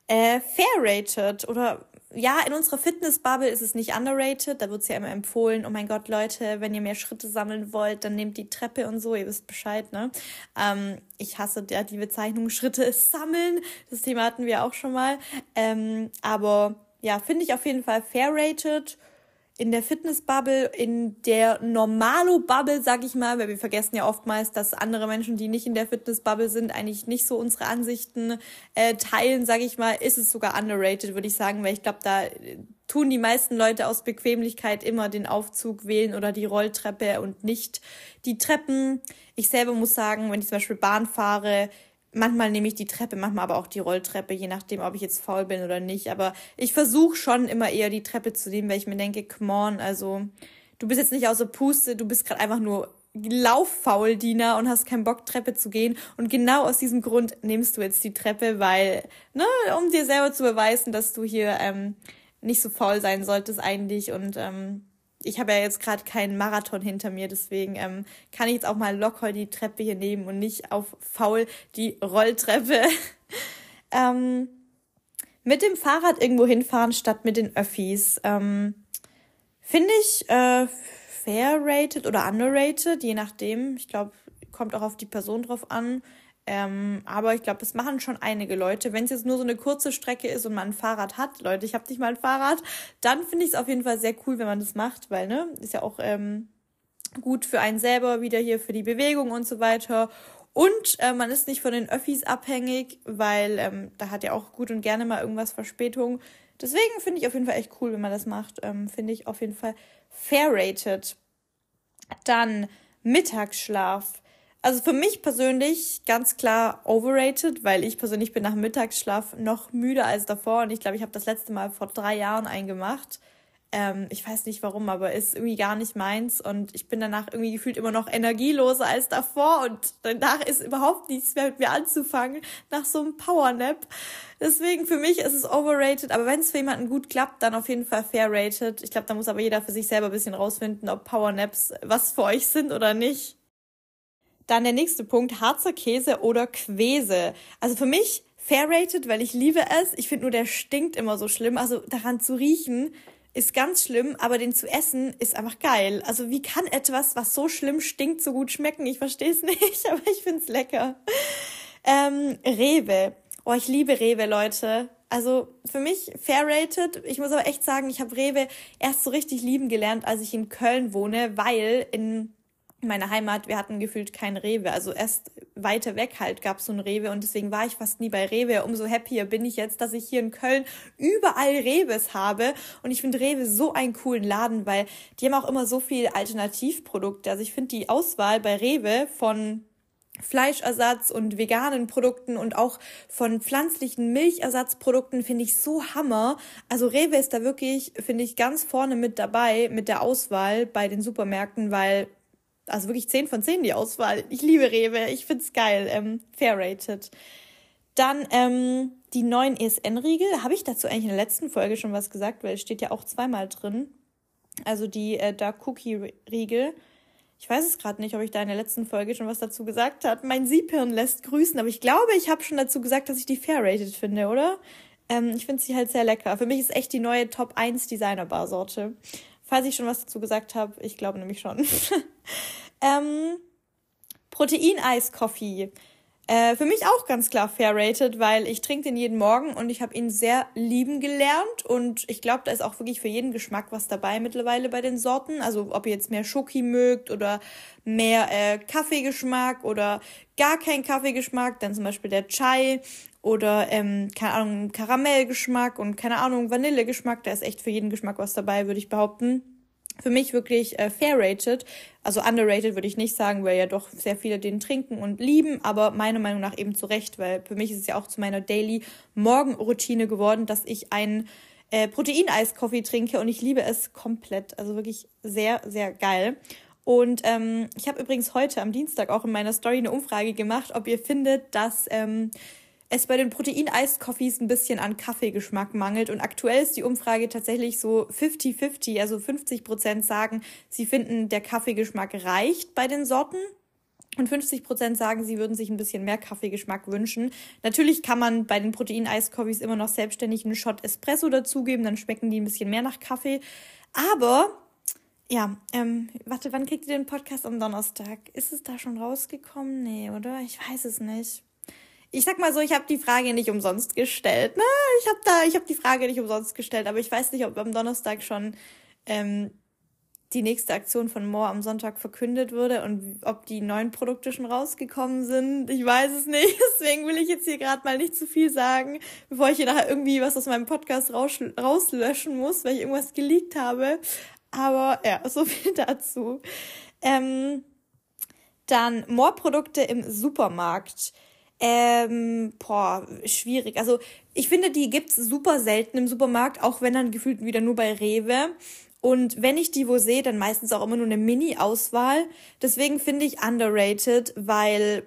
Äh, fair rated oder ja, in unserer Fitnessbubble ist es nicht underrated. Da wird es ja immer empfohlen, oh mein Gott, Leute, wenn ihr mehr Schritte sammeln wollt, dann nehmt die Treppe und so, ihr wisst Bescheid, ne? Ähm, ich hasse ja die Bezeichnung Schritte sammeln. Das Thema hatten wir auch schon mal. Ähm, aber ja, finde ich auf jeden Fall fair rated in der Fitnessbubble, in der Normalo-Bubble, sag ich mal, weil wir vergessen ja oftmals, dass andere Menschen, die nicht in der Fitnessbubble sind, eigentlich nicht so unsere Ansichten äh, teilen, sag ich mal, ist es sogar underrated, würde ich sagen, weil ich glaube, da äh, tun die meisten Leute aus Bequemlichkeit immer den Aufzug wählen oder die Rolltreppe und nicht die Treppen. Ich selber muss sagen, wenn ich zum Beispiel Bahn fahre, Manchmal nehme ich die Treppe, manchmal aber auch die Rolltreppe, je nachdem, ob ich jetzt faul bin oder nicht. Aber ich versuche schon immer eher die Treppe zu nehmen, weil ich mir denke, come on, also du bist jetzt nicht außer Puste, du bist gerade einfach nur lauffaul, Dina, und hast keinen Bock, Treppe zu gehen. Und genau aus diesem Grund nimmst du jetzt die Treppe, weil, ne, um dir selber zu beweisen, dass du hier ähm, nicht so faul sein solltest eigentlich. Und ähm, ich habe ja jetzt gerade keinen Marathon hinter mir, deswegen ähm, kann ich jetzt auch mal locker die Treppe hier nehmen und nicht auf faul die Rolltreppe. ähm, mit dem Fahrrad irgendwo hinfahren statt mit den Öffis. Ähm, Finde ich äh, fair rated oder underrated, je nachdem. Ich glaube, kommt auch auf die Person drauf an. Ähm, aber ich glaube, das machen schon einige Leute. Wenn es jetzt nur so eine kurze Strecke ist und man ein Fahrrad hat, Leute, ich habe nicht mal ein Fahrrad, dann finde ich es auf jeden Fall sehr cool, wenn man das macht, weil, ne, ist ja auch ähm, gut für einen selber, wieder hier für die Bewegung und so weiter. Und äh, man ist nicht von den Öffis abhängig, weil ähm, da hat ja auch gut und gerne mal irgendwas Verspätung. Deswegen finde ich auf jeden Fall echt cool, wenn man das macht. Ähm, finde ich auf jeden Fall fair rated. Dann Mittagsschlaf. Also für mich persönlich ganz klar overrated, weil ich persönlich bin nach Mittagsschlaf noch müder als davor und ich glaube, ich habe das letzte Mal vor drei Jahren eingemacht. Ähm, ich weiß nicht warum, aber ist irgendwie gar nicht meins und ich bin danach irgendwie gefühlt immer noch energieloser als davor und danach ist überhaupt nichts mehr mit mir anzufangen nach so einem Powernap. Deswegen für mich ist es overrated, aber wenn es für jemanden gut klappt, dann auf jeden Fall fair rated. Ich glaube, da muss aber jeder für sich selber ein bisschen rausfinden, ob Powernaps was für euch sind oder nicht. Dann der nächste Punkt, Harzer Käse oder Quäse. Also für mich fair rated, weil ich liebe es. Ich finde nur, der stinkt immer so schlimm. Also daran zu riechen ist ganz schlimm, aber den zu essen ist einfach geil. Also wie kann etwas, was so schlimm stinkt, so gut schmecken? Ich verstehe es nicht, aber ich finde es lecker. Ähm, Rewe. Oh, ich liebe Rewe, Leute. Also für mich fair rated. Ich muss aber echt sagen, ich habe Rewe erst so richtig lieben gelernt, als ich in Köln wohne, weil in meiner Heimat, wir hatten gefühlt kein Rewe. Also erst weiter weg halt gab es so ein Rewe und deswegen war ich fast nie bei Rewe. Umso happier bin ich jetzt, dass ich hier in Köln überall Rewes habe. Und ich finde Rewe so einen coolen Laden, weil die haben auch immer so viel Alternativprodukte. Also ich finde die Auswahl bei Rewe von Fleischersatz und veganen Produkten und auch von pflanzlichen Milchersatzprodukten finde ich so Hammer. Also Rewe ist da wirklich, finde ich, ganz vorne mit dabei mit der Auswahl bei den Supermärkten, weil also wirklich 10 von 10 die Auswahl. Ich liebe Rewe, ich find's geil, ähm, fair rated. Dann ähm, die neuen ESN-Riegel. Habe ich dazu eigentlich in der letzten Folge schon was gesagt, weil es steht ja auch zweimal drin. Also die äh, Dark Cookie-Riegel. Ich weiß es gerade nicht, ob ich da in der letzten Folge schon was dazu gesagt habe. Mein Siebhirn lässt grüßen, aber ich glaube, ich habe schon dazu gesagt, dass ich die fair rated finde, oder? Ähm, ich finde sie halt sehr lecker. Für mich ist echt die neue Top 1 Designer-Bar-Sorte. Falls ich schon was dazu gesagt habe, ich glaube nämlich schon. ähm, Protein-Eis-Coffee. Äh, für mich auch ganz klar fair rated, weil ich trinke den jeden Morgen und ich habe ihn sehr lieben gelernt und ich glaube, da ist auch wirklich für jeden Geschmack was dabei mittlerweile bei den Sorten. Also ob ihr jetzt mehr Schoki mögt oder mehr äh, Kaffeegeschmack oder gar kein Kaffeegeschmack, dann zum Beispiel der Chai oder ähm, keine Ahnung, Karamellgeschmack und keine Ahnung, Vanillegeschmack. Da ist echt für jeden Geschmack was dabei, würde ich behaupten. Für mich wirklich äh, fair rated, also underrated würde ich nicht sagen, weil ja doch sehr viele den trinken und lieben, aber meiner Meinung nach eben zu Recht, weil für mich ist es ja auch zu meiner Daily Morgenroutine geworden, dass ich einen äh, Proteineis-Coffee trinke und ich liebe es komplett. Also wirklich sehr, sehr geil. Und ähm, ich habe übrigens heute am Dienstag auch in meiner Story eine Umfrage gemacht, ob ihr findet, dass ähm, es bei den Protein-Eis-Coffees ein bisschen an Kaffeegeschmack mangelt. Und aktuell ist die Umfrage tatsächlich so 50-50. Also 50 Prozent sagen, sie finden, der Kaffeegeschmack reicht bei den Sorten. Und 50 Prozent sagen, sie würden sich ein bisschen mehr Kaffeegeschmack wünschen. Natürlich kann man bei den Protein-Eis-Coffees immer noch selbstständig einen Shot Espresso dazugeben, dann schmecken die ein bisschen mehr nach Kaffee. Aber ja, ähm, warte, wann kriegt ihr den Podcast am Donnerstag? Ist es da schon rausgekommen? Nee, oder? Ich weiß es nicht ich sag mal so, ich habe die Frage nicht umsonst gestellt. Na, ich habe da, ich habe die Frage nicht umsonst gestellt, aber ich weiß nicht, ob am Donnerstag schon ähm, die nächste Aktion von Moore am Sonntag verkündet wurde und ob die neuen Produkte schon rausgekommen sind. Ich weiß es nicht. Deswegen will ich jetzt hier gerade mal nicht zu viel sagen, bevor ich hier nachher irgendwie was aus meinem Podcast raus, rauslöschen muss, weil ich irgendwas geleakt habe. Aber ja, so viel dazu. Ähm, dann More-Produkte im Supermarkt. Ähm, boah, schwierig. Also ich finde, die gibt's super selten im Supermarkt, auch wenn dann gefühlt wieder nur bei Rewe. Und wenn ich die wo sehe, dann meistens auch immer nur eine Mini-Auswahl. Deswegen finde ich underrated, weil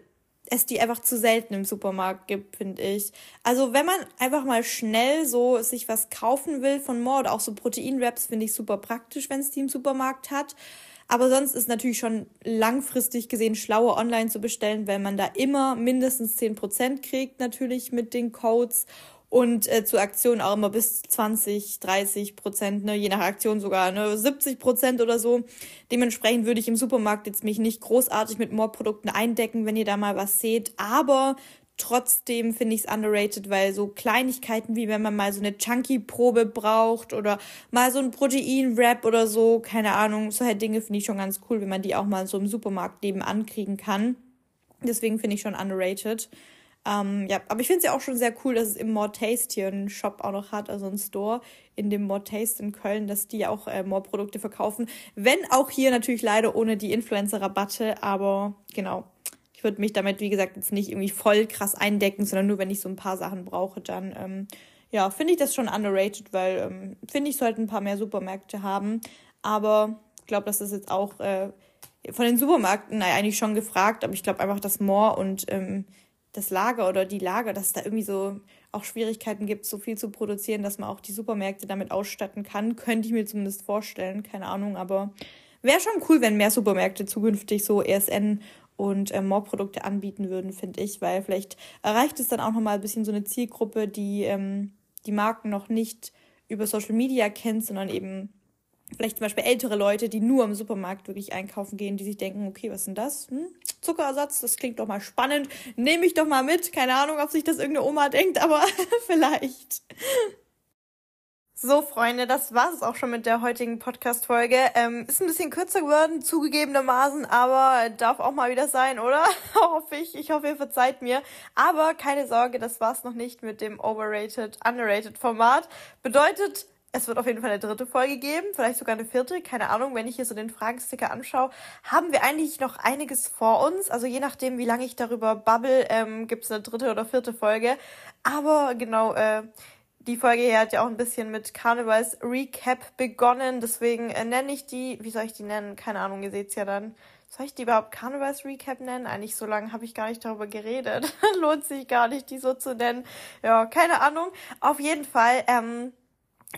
es die einfach zu selten im Supermarkt gibt, finde ich. Also wenn man einfach mal schnell so sich was kaufen will von More oder auch so Proteinwraps, finde ich super praktisch, wenn es die im Supermarkt hat. Aber sonst ist natürlich schon langfristig gesehen schlauer online zu bestellen, weil man da immer mindestens 10% kriegt, natürlich mit den Codes und äh, zu Aktionen auch immer bis 20, 30 Prozent, ne, je nach Aktion sogar ne, 70 Prozent oder so. Dementsprechend würde ich im Supermarkt jetzt mich nicht großartig mit More-Produkten eindecken, wenn ihr da mal was seht. Aber trotzdem finde ich es underrated, weil so Kleinigkeiten wie wenn man mal so eine Chunky-Probe braucht oder mal so ein Protein-Wrap oder so, keine Ahnung, so halt Dinge finde ich schon ganz cool, wenn man die auch mal so im Supermarkt nebenan kriegen kann. Deswegen finde ich schon underrated. Ähm, ja, aber ich finde es ja auch schon sehr cool, dass es im More Taste hier einen Shop auch noch hat, also einen Store in dem More Taste in Köln, dass die auch äh, More Produkte verkaufen. Wenn auch hier natürlich leider ohne die Influencer-Rabatte, aber genau. Ich würde mich damit, wie gesagt, jetzt nicht irgendwie voll krass eindecken, sondern nur, wenn ich so ein paar Sachen brauche, dann, ähm, ja, finde ich das schon underrated, weil, ähm, finde ich, sollten ein paar mehr Supermärkte haben. Aber ich glaube, das ist jetzt auch äh, von den Supermärkten eigentlich schon gefragt, aber ich glaube einfach, dass More und ähm, das Lager oder die Lager, dass es da irgendwie so auch Schwierigkeiten gibt, so viel zu produzieren, dass man auch die Supermärkte damit ausstatten kann. Könnte ich mir zumindest vorstellen, keine Ahnung, aber wäre schon cool, wenn mehr Supermärkte zukünftig so ESN und äh, More-Produkte anbieten würden, finde ich, weil vielleicht erreicht es dann auch nochmal ein bisschen so eine Zielgruppe, die ähm, die Marken noch nicht über Social Media kennt, sondern eben vielleicht zum Beispiel ältere Leute, die nur im Supermarkt wirklich einkaufen gehen, die sich denken, okay, was ist denn das? Hm? Zuckerersatz, das klingt doch mal spannend. Nehme ich doch mal mit. Keine Ahnung, ob sich das irgendeine Oma denkt, aber vielleicht. So, Freunde, das war es auch schon mit der heutigen Podcast-Folge. Ähm, ist ein bisschen kürzer geworden, zugegebenermaßen, aber darf auch mal wieder sein, oder? hoffe ich. Ich hoffe, ihr verzeiht mir. Aber keine Sorge, das war's noch nicht mit dem Overrated, Underrated Format. Bedeutet, es wird auf jeden Fall eine dritte Folge geben, vielleicht sogar eine vierte, keine Ahnung. Wenn ich hier so den Fragensticker anschaue, haben wir eigentlich noch einiges vor uns. Also je nachdem, wie lange ich darüber bubble, ähm, gibt es eine dritte oder vierte Folge. Aber genau, äh, die Folge hier hat ja auch ein bisschen mit Karnevals Recap begonnen. Deswegen äh, nenne ich die, wie soll ich die nennen? Keine Ahnung, ihr seht's ja dann. Soll ich die überhaupt Karnevals Recap nennen? Eigentlich so lange habe ich gar nicht darüber geredet. Lohnt sich gar nicht, die so zu nennen. Ja, keine Ahnung. Auf jeden Fall, ähm,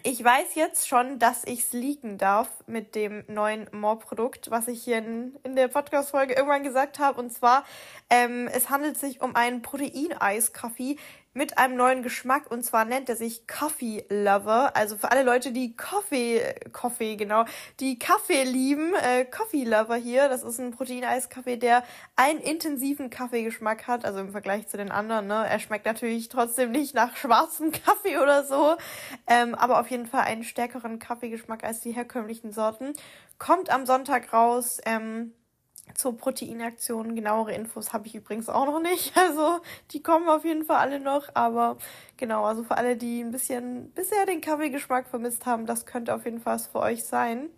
ich weiß jetzt schon, dass ich es leaken darf mit dem neuen More-Produkt, was ich hier in, in der Podcast-Folge irgendwann gesagt habe. Und zwar, ähm, es handelt sich um einen Protein-Eis-Kaffee, mit einem neuen Geschmack und zwar nennt er sich Coffee Lover. Also für alle Leute, die Coffee, Coffee, genau, die Kaffee lieben, äh, Coffee Lover hier. Das ist ein Proteineiskaffee, der einen intensiven Kaffeegeschmack hat, also im Vergleich zu den anderen. Ne? Er schmeckt natürlich trotzdem nicht nach schwarzem Kaffee oder so, ähm, aber auf jeden Fall einen stärkeren Kaffeegeschmack als die herkömmlichen Sorten. Kommt am Sonntag raus. Ähm, zur Proteinaktion. Genauere Infos habe ich übrigens auch noch nicht. Also die kommen auf jeden Fall alle noch. Aber genau, also für alle, die ein bisschen bisher den Kaffeegeschmack vermisst haben, das könnte auf jeden Fall was für euch sein.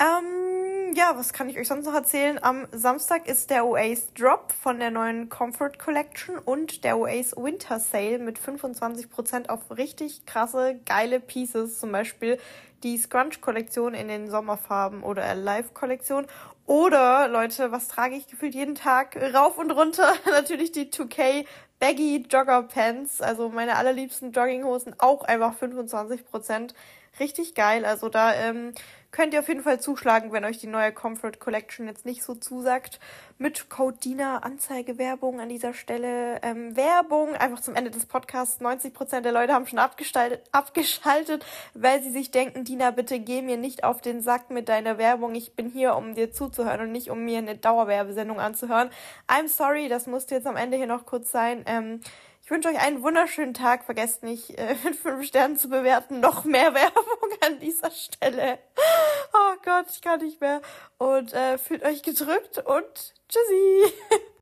Ähm, ja, was kann ich euch sonst noch erzählen? Am Samstag ist der Oasis Drop von der neuen Comfort Collection und der Oasis Winter Sale mit 25% auf richtig krasse, geile Pieces. Zum Beispiel die Scrunch Kollektion in den Sommerfarben oder Alive Kollektion oder, Leute, was trage ich gefühlt jeden Tag rauf und runter? Natürlich die 2K Baggy Jogger Pants, also meine allerliebsten Jogginghosen, auch einfach 25%. Richtig geil. Also da ähm, könnt ihr auf jeden Fall zuschlagen, wenn euch die neue Comfort Collection jetzt nicht so zusagt. Mit Code DINA Anzeigewerbung an dieser Stelle. Ähm, Werbung einfach zum Ende des Podcasts. 90% der Leute haben schon abgeschaltet, weil sie sich denken, Dina, bitte geh mir nicht auf den Sack mit deiner Werbung. Ich bin hier, um dir zuzuhören und nicht, um mir eine Dauerwerbesendung anzuhören. I'm sorry, das musste jetzt am Ende hier noch kurz sein. Ähm, ich wünsche euch einen wunderschönen Tag. Vergesst nicht, äh, mit fünf Sternen zu bewerten. Noch mehr Werbung an dieser Stelle. Oh Gott, ich kann nicht mehr. Und äh, fühlt euch gedrückt und tschüssi.